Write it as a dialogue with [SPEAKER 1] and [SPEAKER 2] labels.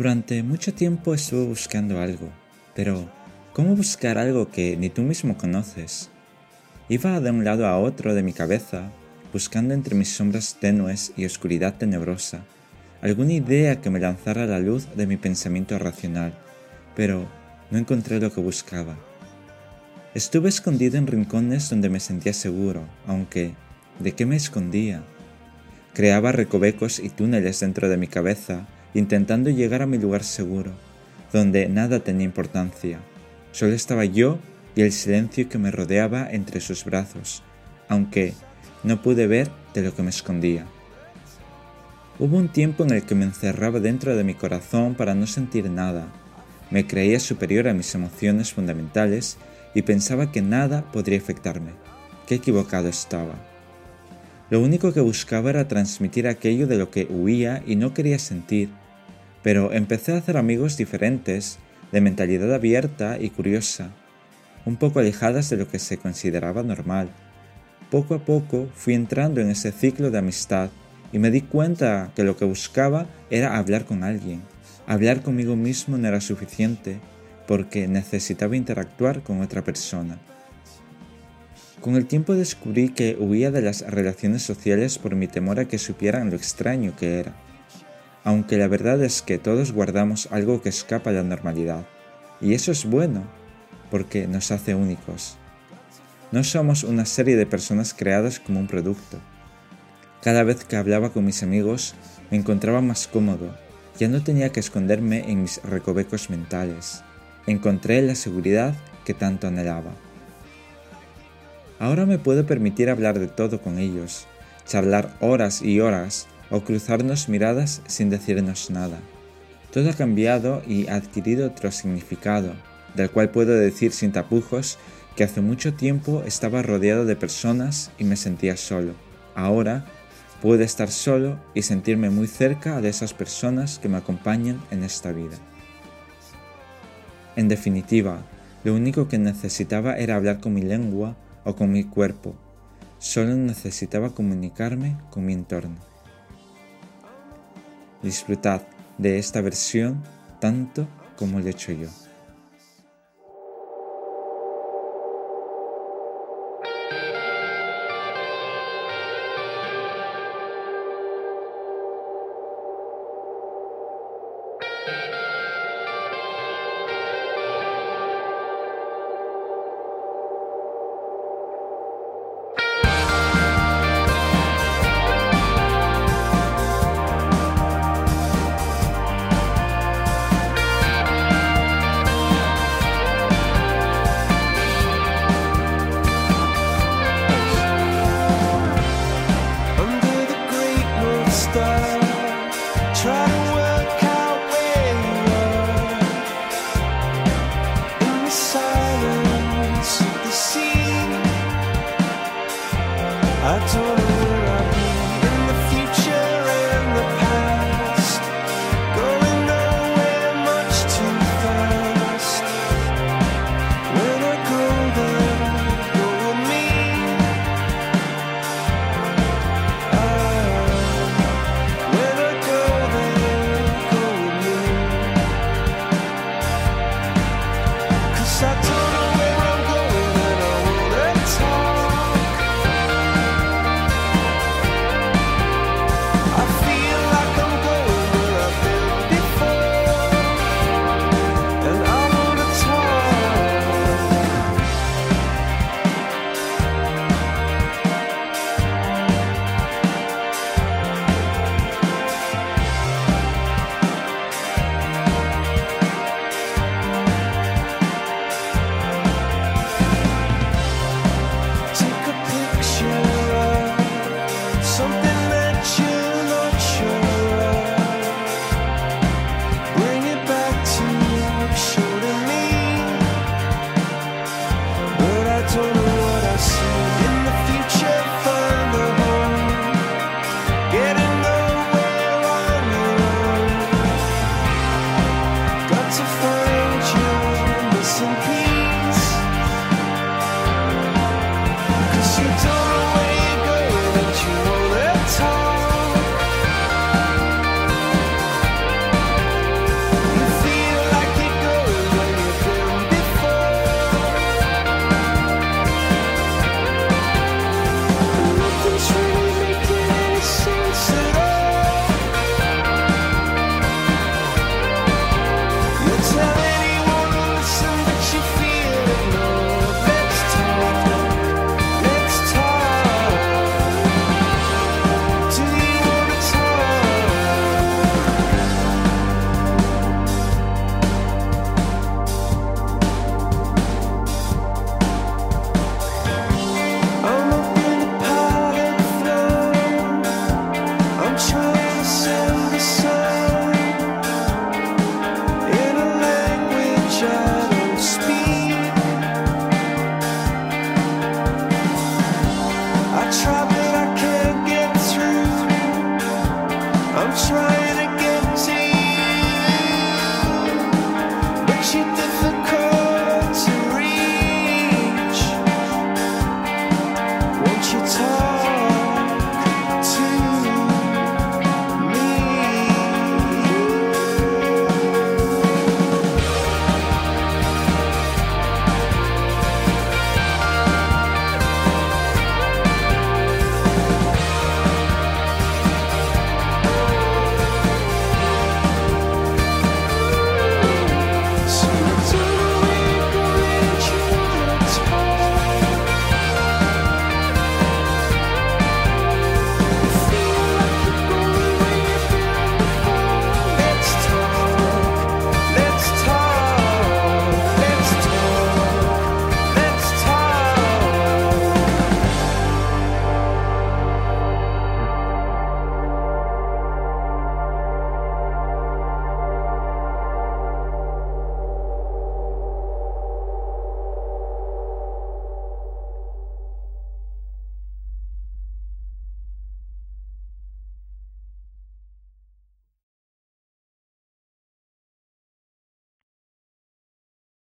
[SPEAKER 1] Durante mucho tiempo estuve buscando algo, pero ¿cómo buscar algo que ni tú mismo conoces? Iba de un lado a otro de mi cabeza, buscando entre mis sombras tenues y oscuridad tenebrosa alguna idea que me lanzara la luz de mi pensamiento racional, pero no encontré lo que buscaba. Estuve escondido en rincones donde me sentía seguro, aunque ¿de qué me escondía? Creaba recovecos y túneles dentro de mi cabeza, intentando llegar a mi lugar seguro, donde nada tenía importancia. Solo estaba yo y el silencio que me rodeaba entre sus brazos, aunque no pude ver de lo que me escondía. Hubo un tiempo en el que me encerraba dentro de mi corazón para no sentir nada. Me creía superior a mis emociones fundamentales y pensaba que nada podría afectarme. Qué equivocado estaba. Lo único que buscaba era transmitir aquello de lo que huía y no quería sentir, pero empecé a hacer amigos diferentes, de mentalidad abierta y curiosa, un poco alejadas de lo que se consideraba normal. Poco a poco fui entrando en ese ciclo de amistad y me di cuenta que lo que buscaba era hablar con alguien. Hablar conmigo mismo no era suficiente porque necesitaba interactuar con otra persona. Con el tiempo descubrí que huía de las relaciones sociales por mi temor a que supieran lo extraño que era, aunque la verdad es que todos guardamos algo que escapa a la normalidad, y eso es bueno, porque nos hace únicos. No somos una serie de personas creadas como un producto, cada vez que hablaba con mis amigos me encontraba más cómodo, ya no tenía que esconderme en mis recovecos mentales. Encontré la seguridad que tanto anhelaba. Ahora me puedo permitir hablar de todo con ellos, charlar horas y horas o cruzarnos miradas sin decirnos nada. Todo ha cambiado y adquirido otro significado, del cual puedo decir sin tapujos que hace mucho tiempo estaba rodeado de personas y me sentía solo. Ahora Puedo estar solo y sentirme muy cerca de esas personas que me acompañan en esta vida. En definitiva, lo único que necesitaba era hablar con mi lengua o con mi cuerpo. Solo necesitaba comunicarme con mi entorno. Disfrutad de esta versión tanto como lo he hecho yo.
[SPEAKER 2] I told